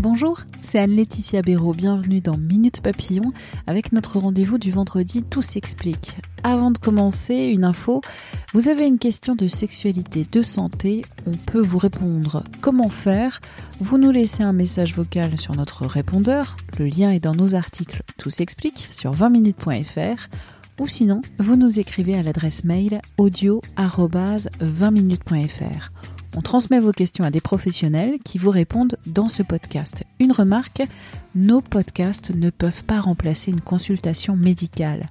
Bonjour, c'est Anne-Laetitia Béraud. Bienvenue dans Minute Papillon avec notre rendez-vous du vendredi Tout s'explique. Avant de commencer, une info. Vous avez une question de sexualité, de santé, on peut vous répondre. Comment faire? Vous nous laissez un message vocal sur notre répondeur. Le lien est dans nos articles Tout s'explique sur 20minutes.fr ou sinon, vous nous écrivez à l'adresse mail audio-20minutes.fr. On transmet vos questions à des professionnels qui vous répondent dans ce podcast. Une remarque, nos podcasts ne peuvent pas remplacer une consultation médicale.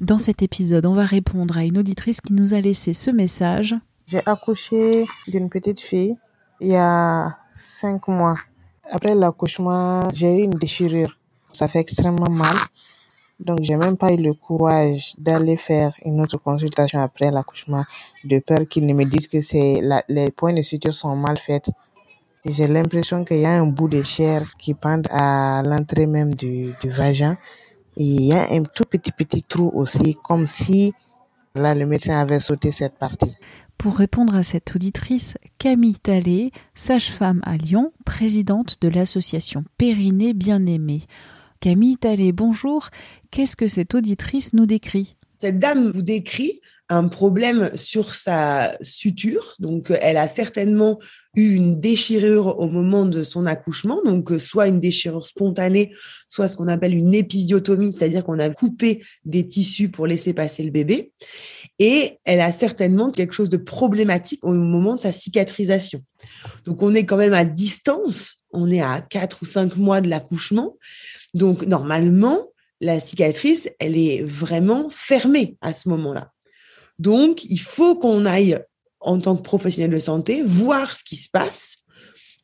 Dans cet épisode, on va répondre à une auditrice qui nous a laissé ce message. J'ai accouché d'une petite fille il y a cinq mois. Après l'accouchement, j'ai eu une déchirure. Ça fait extrêmement mal. Donc, j'ai même pas eu le courage d'aller faire une autre consultation après l'accouchement, de peur qu'ils ne me disent que c'est les points de suture sont mal faits. J'ai l'impression qu'il y a un bout de chair qui pend à l'entrée même du, vagin. Et il y a un tout petit petit trou aussi, comme si là le médecin avait sauté cette partie. Pour répondre à cette auditrice, Camille Tallet, sage-femme à Lyon, présidente de l'association Périnée Bien-Aimée. Camille Tallet, bonjour. Qu'est-ce que cette auditrice nous décrit? Cette dame vous décrit un problème sur sa suture. Donc, elle a certainement eu une déchirure au moment de son accouchement. Donc, soit une déchirure spontanée, soit ce qu'on appelle une épisiotomie, c'est-à-dire qu'on a coupé des tissus pour laisser passer le bébé. Et elle a certainement quelque chose de problématique au moment de sa cicatrisation. Donc, on est quand même à distance. On est à quatre ou cinq mois de l'accouchement. Donc, normalement, la cicatrice, elle est vraiment fermée à ce moment-là. Donc, il faut qu'on aille, en tant que professionnel de santé, voir ce qui se passe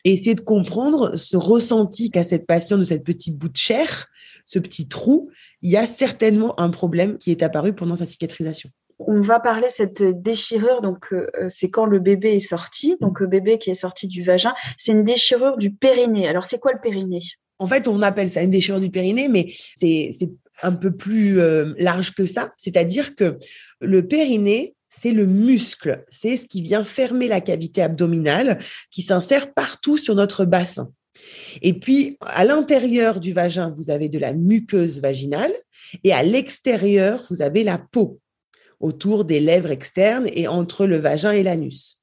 et essayer de comprendre ce ressenti qu'a cette patiente de cette petite bout de chair, ce petit trou. Il y a certainement un problème qui est apparu pendant sa cicatrisation. On va parler cette déchirure, donc euh, c'est quand le bébé est sorti, donc le bébé qui est sorti du vagin, c'est une déchirure du périnée. Alors c'est quoi le périnée? En fait, on appelle ça une déchirure du périnée, mais c'est un peu plus euh, large que ça. C'est-à-dire que le périnée, c'est le muscle, c'est ce qui vient fermer la cavité abdominale, qui s'insère partout sur notre bassin. Et puis, à l'intérieur du vagin, vous avez de la muqueuse vaginale, et à l'extérieur, vous avez la peau, autour des lèvres externes et entre le vagin et l'anus.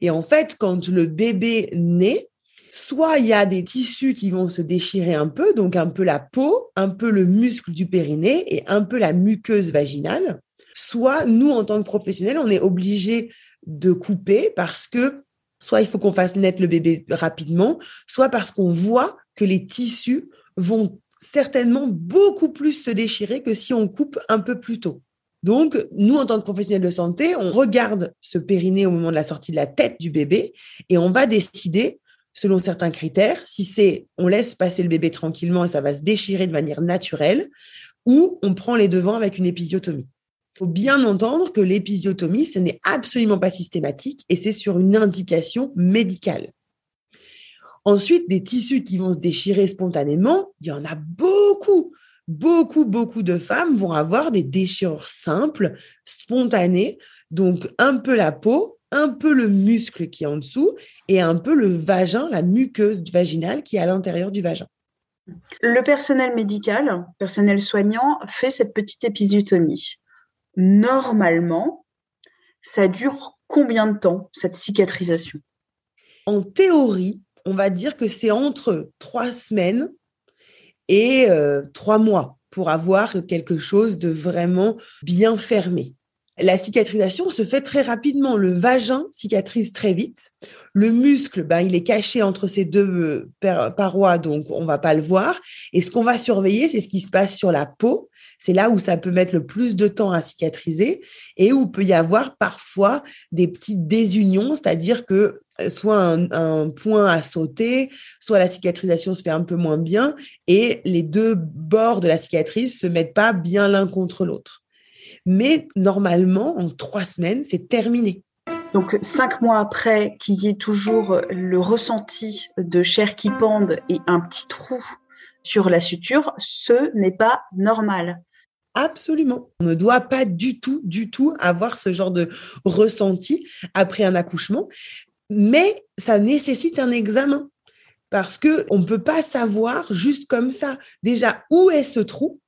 Et en fait, quand le bébé naît, soit il y a des tissus qui vont se déchirer un peu, donc un peu la peau, un peu le muscle du périnée et un peu la muqueuse vaginale, soit nous, en tant que professionnels, on est obligé de couper parce que soit il faut qu'on fasse naître le bébé rapidement, soit parce qu'on voit que les tissus vont certainement beaucoup plus se déchirer que si on coupe un peu plus tôt. Donc, nous, en tant que professionnels de santé, on regarde ce périnée au moment de la sortie de la tête du bébé et on va décider selon certains critères. Si c'est on laisse passer le bébé tranquillement et ça va se déchirer de manière naturelle, ou on prend les devants avec une épisiotomie. Il faut bien entendre que l'épisiotomie, ce n'est absolument pas systématique et c'est sur une indication médicale. Ensuite, des tissus qui vont se déchirer spontanément, il y en a beaucoup. Beaucoup, beaucoup de femmes vont avoir des déchirures simples, spontanées, donc un peu la peau, un peu le muscle qui est en dessous et un peu le vagin, la muqueuse vaginale qui est à l'intérieur du vagin. Le personnel médical, personnel soignant, fait cette petite épisiotomie. Normalement, ça dure combien de temps, cette cicatrisation? En théorie, on va dire que c'est entre trois semaines et euh, trois mois pour avoir quelque chose de vraiment bien fermé. La cicatrisation se fait très rapidement. Le vagin cicatrise très vite. Le muscle, ben, il est caché entre ces deux euh, parois, donc on va pas le voir. Et ce qu'on va surveiller, c'est ce qui se passe sur la peau. C'est là où ça peut mettre le plus de temps à cicatriser et où peut y avoir parfois des petites désunions, c'est-à-dire que euh, soit un, un, point à sauter, soit la cicatrisation se fait un peu moins bien et les deux bords de la cicatrice se mettent pas bien l'un contre l'autre. Mais normalement, en trois semaines, c'est terminé. Donc, cinq mois après, qu'il y ait toujours le ressenti de chair qui pende et un petit trou sur la suture, ce n'est pas normal. Absolument. On ne doit pas du tout, du tout avoir ce genre de ressenti après un accouchement, mais ça nécessite un examen parce que on ne peut pas savoir juste comme ça déjà où est ce trou?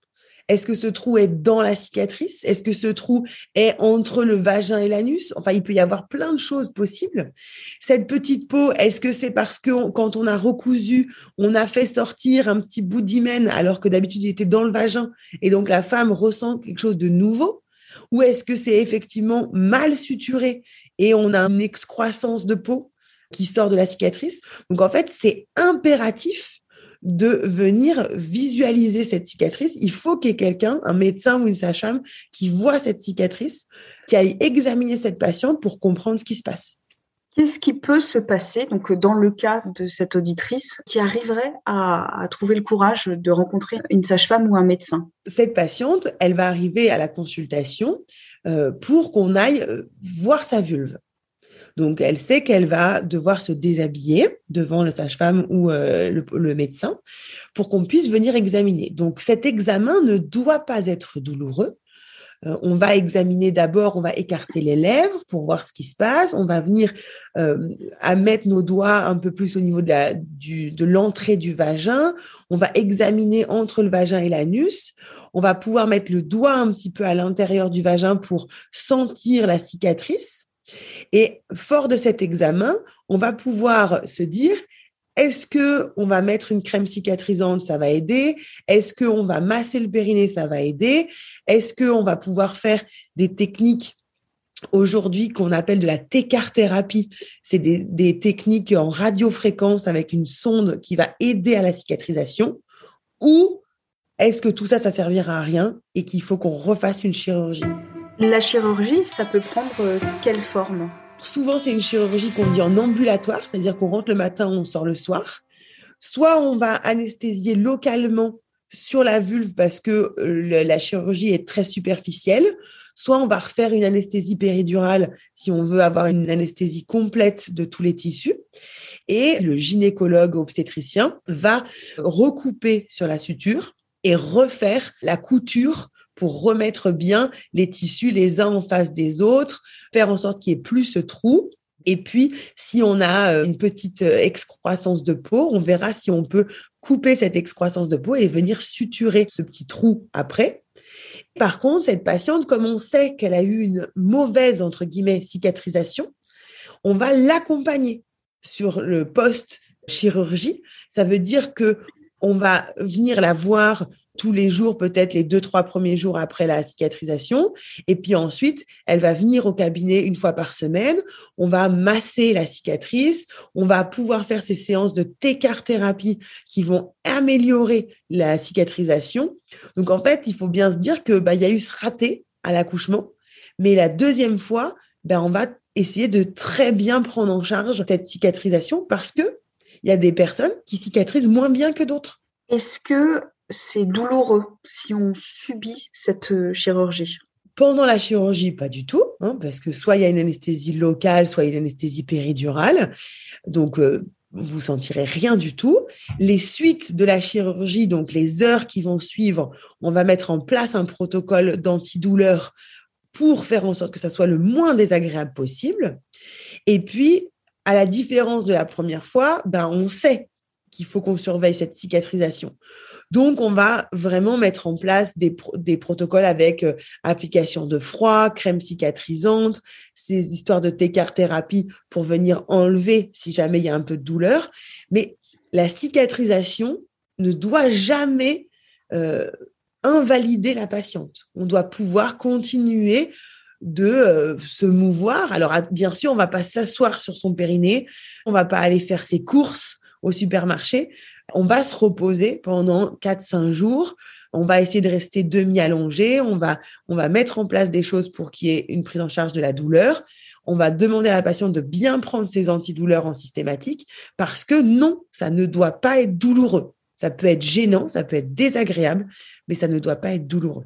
Est-ce que ce trou est dans la cicatrice? Est-ce que ce trou est entre le vagin et l'anus? Enfin, il peut y avoir plein de choses possibles. Cette petite peau, est-ce que c'est parce que quand on a recousu, on a fait sortir un petit bout d'hymen alors que d'habitude il était dans le vagin et donc la femme ressent quelque chose de nouveau? Ou est-ce que c'est effectivement mal suturé et on a une excroissance de peau qui sort de la cicatrice? Donc en fait, c'est impératif de venir visualiser cette cicatrice. Il faut qu'il y ait quelqu'un, un médecin ou une sage-femme, qui voit cette cicatrice, qui aille examiner cette patiente pour comprendre ce qui se passe. Qu'est-ce qui peut se passer, donc dans le cas de cette auditrice, qui arriverait à, trouver le courage de rencontrer une sage-femme ou un médecin? Cette patiente, elle va arriver à la consultation euh, pour qu'on aille euh, voir sa vulve. Donc, elle sait qu'elle va devoir se déshabiller devant le sage-femme ou euh, le, médecin pour qu'on puisse venir examiner. Donc, cet examen ne doit pas être douloureux. Euh, on va examiner d'abord, on va écarter les lèvres pour voir ce qui se passe. On va venir euh, mettre nos doigts un peu plus au niveau de l'entrée du vagin. On va examiner entre le vagin et l'anus. On va pouvoir mettre le doigt un petit peu à l'intérieur du vagin pour sentir la cicatrice. Et fort de cet examen, on va pouvoir se dire est-ce que on va mettre une crème cicatrisante, ça va aider? Est-ce qu'on va masser le périnée, ça va aider? Est-ce qu'on va pouvoir faire des techniques aujourd'hui qu'on appelle de la técarthérapie C'est des, des techniques en radiofréquence avec une sonde qui va aider à la cicatrisation. Ou est-ce que tout ça, ça servira à rien et qu'il faut qu'on refasse une chirurgie? La chirurgie, ça peut prendre euh, quelle forme? Souvent, c'est une chirurgie qu'on dit en ambulatoire, c'est-à-dire qu'on rentre le matin, on sort le soir. Soit on va anesthésier localement sur la vulve parce que euh, la chirurgie est très superficielle, soit on va refaire une anesthésie péridurale si on veut avoir une anesthésie complète de tous les tissus. Et le gynécologue obstétricien va recouper sur la suture et refaire la couture pour remettre bien les tissus les uns en face des autres, faire en sorte qu'il n'y ait plus ce trou. Et puis, si on a euh, une petite euh, excroissance de peau, on verra si on peut couper cette excroissance de peau et venir suturer ce petit trou après. Par contre, cette patiente, comme on sait qu'elle a eu une mauvaise, entre guillemets, cicatrisation, on va l'accompagner sur le post-chirurgie. Ça veut dire que on va venir la voir tous les jours, peut-être les deux, trois premiers jours après la cicatrisation. Et puis ensuite, elle va venir au cabinet une fois par semaine. On va masser la cicatrice. On va pouvoir faire ces séances de técar-thérapie qui vont améliorer la cicatrisation. Donc, en fait, il faut bien se dire que, bah, y a eu ce raté à l'accouchement. Mais la deuxième fois, ben, on va essayer de très bien prendre en charge cette cicatrisation parce que il y a des personnes qui cicatrisent moins bien que d'autres. Est-ce que c'est douloureux si on subit cette euh, chirurgie? Pendant la chirurgie, pas du tout, hein, parce que soit il y a une anesthésie locale, soit il y a une anesthésie péridurale. Donc, euh, vous sentirez rien du tout. Les suites de la chirurgie, donc les heures qui vont suivre, on va mettre en place un protocole d'antidouleur pour faire en sorte que ça soit le moins désagréable possible. Et puis, à la différence de la première fois, ben, on sait qu'il faut qu'on surveille cette cicatrisation. Donc, on va vraiment mettre en place des, protocoles avec euh, application de froid, crème cicatrisante, ces histoires de thérapie pour venir enlever si jamais il y a un peu de douleur. Mais la cicatrisation ne doit jamais euh, invalider la patiente. On doit pouvoir continuer de euh, se mouvoir. Alors, bien sûr, on va pas s'asseoir sur son périnée, on va pas aller faire ses courses au supermarché. On va se reposer pendant 4-5 jours. On va essayer de rester demi-allongé. On va, on va mettre en place des choses pour qu'il y ait une prise en charge de la douleur. On va demander à la patiente de bien prendre ses antidouleurs en systématique parce que non, ça ne doit pas être douloureux. Ça peut être gênant, ça peut être désagréable, mais ça ne doit pas être douloureux.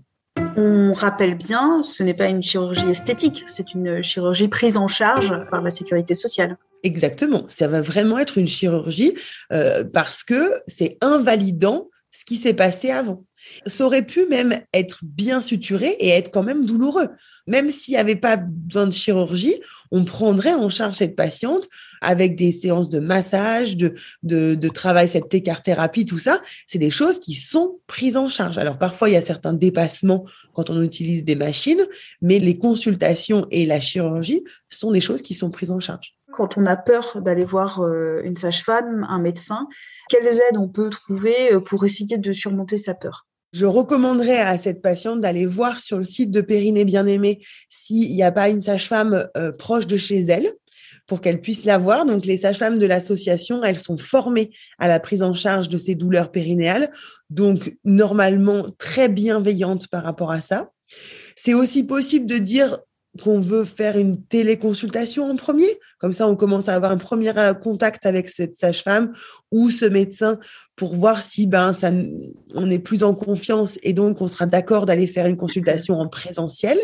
On rappelle bien, ce n'est pas une chirurgie esthétique, c'est une chirurgie prise en charge par la sécurité sociale. Exactement, ça va vraiment être une chirurgie euh, parce que c'est invalidant ce qui s'est passé avant. Ça aurait pu même être bien suturé et être quand même douloureux. Même s'il n'y avait pas besoin de chirurgie, on prendrait en charge cette patiente avec des séances de massage, de, de, de travail, cette écart-thérapie, tout ça. C'est des choses qui sont prises en charge. Alors parfois, il y a certains dépassements quand on utilise des machines, mais les consultations et la chirurgie sont des choses qui sont prises en charge. Quand on a peur d'aller voir euh, une sage-femme, un médecin, quelles aides on peut trouver euh, pour essayer de surmonter sa peur? Je recommanderais à cette patiente d'aller voir sur le site de Périnée Bien-Aimée s'il n'y a pas une sage-femme euh, proche de chez elle pour qu'elle puisse la voir. Donc, les sages-femmes de l'association, elles sont formées à la prise en charge de ces douleurs périnéales, donc normalement très bienveillantes par rapport à ça. C'est aussi possible de dire qu'on veut faire une téléconsultation en premier. Comme ça, on commence à avoir un premier euh, contact avec cette sage-femme ou ce médecin pour voir si ben ça, on est plus en confiance et donc on sera d'accord d'aller faire une consultation en présentiel.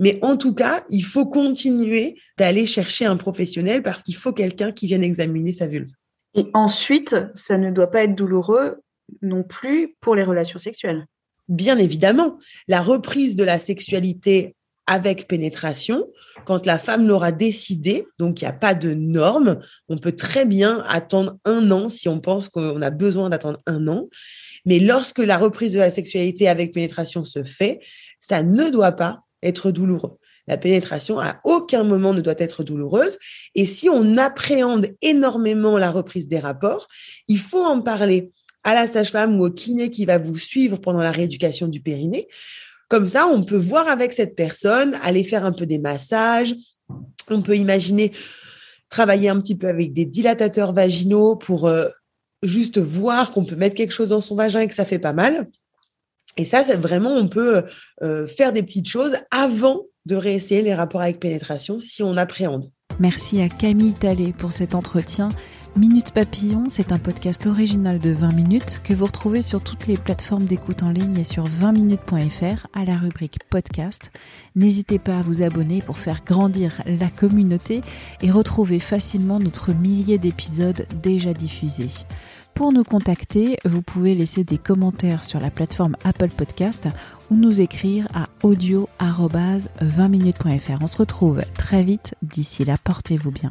Mais en tout cas, il faut continuer d'aller chercher un professionnel parce qu'il faut quelqu'un qui vienne examiner sa vulve. Et ensuite, ça ne doit pas être douloureux non plus pour les relations sexuelles. Bien évidemment, la reprise de la sexualité avec pénétration, quand la femme l'aura décidé, donc il n'y a pas de norme, on peut très bien attendre un an si on pense qu'on a besoin d'attendre un an. Mais lorsque la reprise de la sexualité avec pénétration se fait, ça ne doit pas être douloureux. La pénétration à aucun moment ne doit être douloureuse. Et si on appréhende énormément la reprise des rapports, il faut en parler à la sage-femme ou au kiné qui va vous suivre pendant la rééducation du périnée comme ça, on peut voir avec cette personne, aller faire un peu des massages. On peut imaginer travailler un petit peu avec des dilatateurs vaginaux pour euh, juste voir qu'on peut mettre quelque chose dans son vagin et que ça fait pas mal. Et ça, c'est vraiment, on peut euh, faire des petites choses avant de réessayer les rapports avec pénétration si on appréhende. Merci à Camille Tallet pour cet entretien. Minute Papillon, c'est un podcast original de 20 minutes que vous retrouvez sur toutes les plateformes d'écoute en ligne et sur 20minutes.fr à la rubrique podcast. N'hésitez pas à vous abonner pour faire grandir la communauté et retrouver facilement notre millier d'épisodes déjà diffusés. Pour nous contacter, vous pouvez laisser des commentaires sur la plateforme Apple Podcast ou nous écrire à audio-20minutes.fr. On se retrouve très vite. D'ici là, portez-vous bien.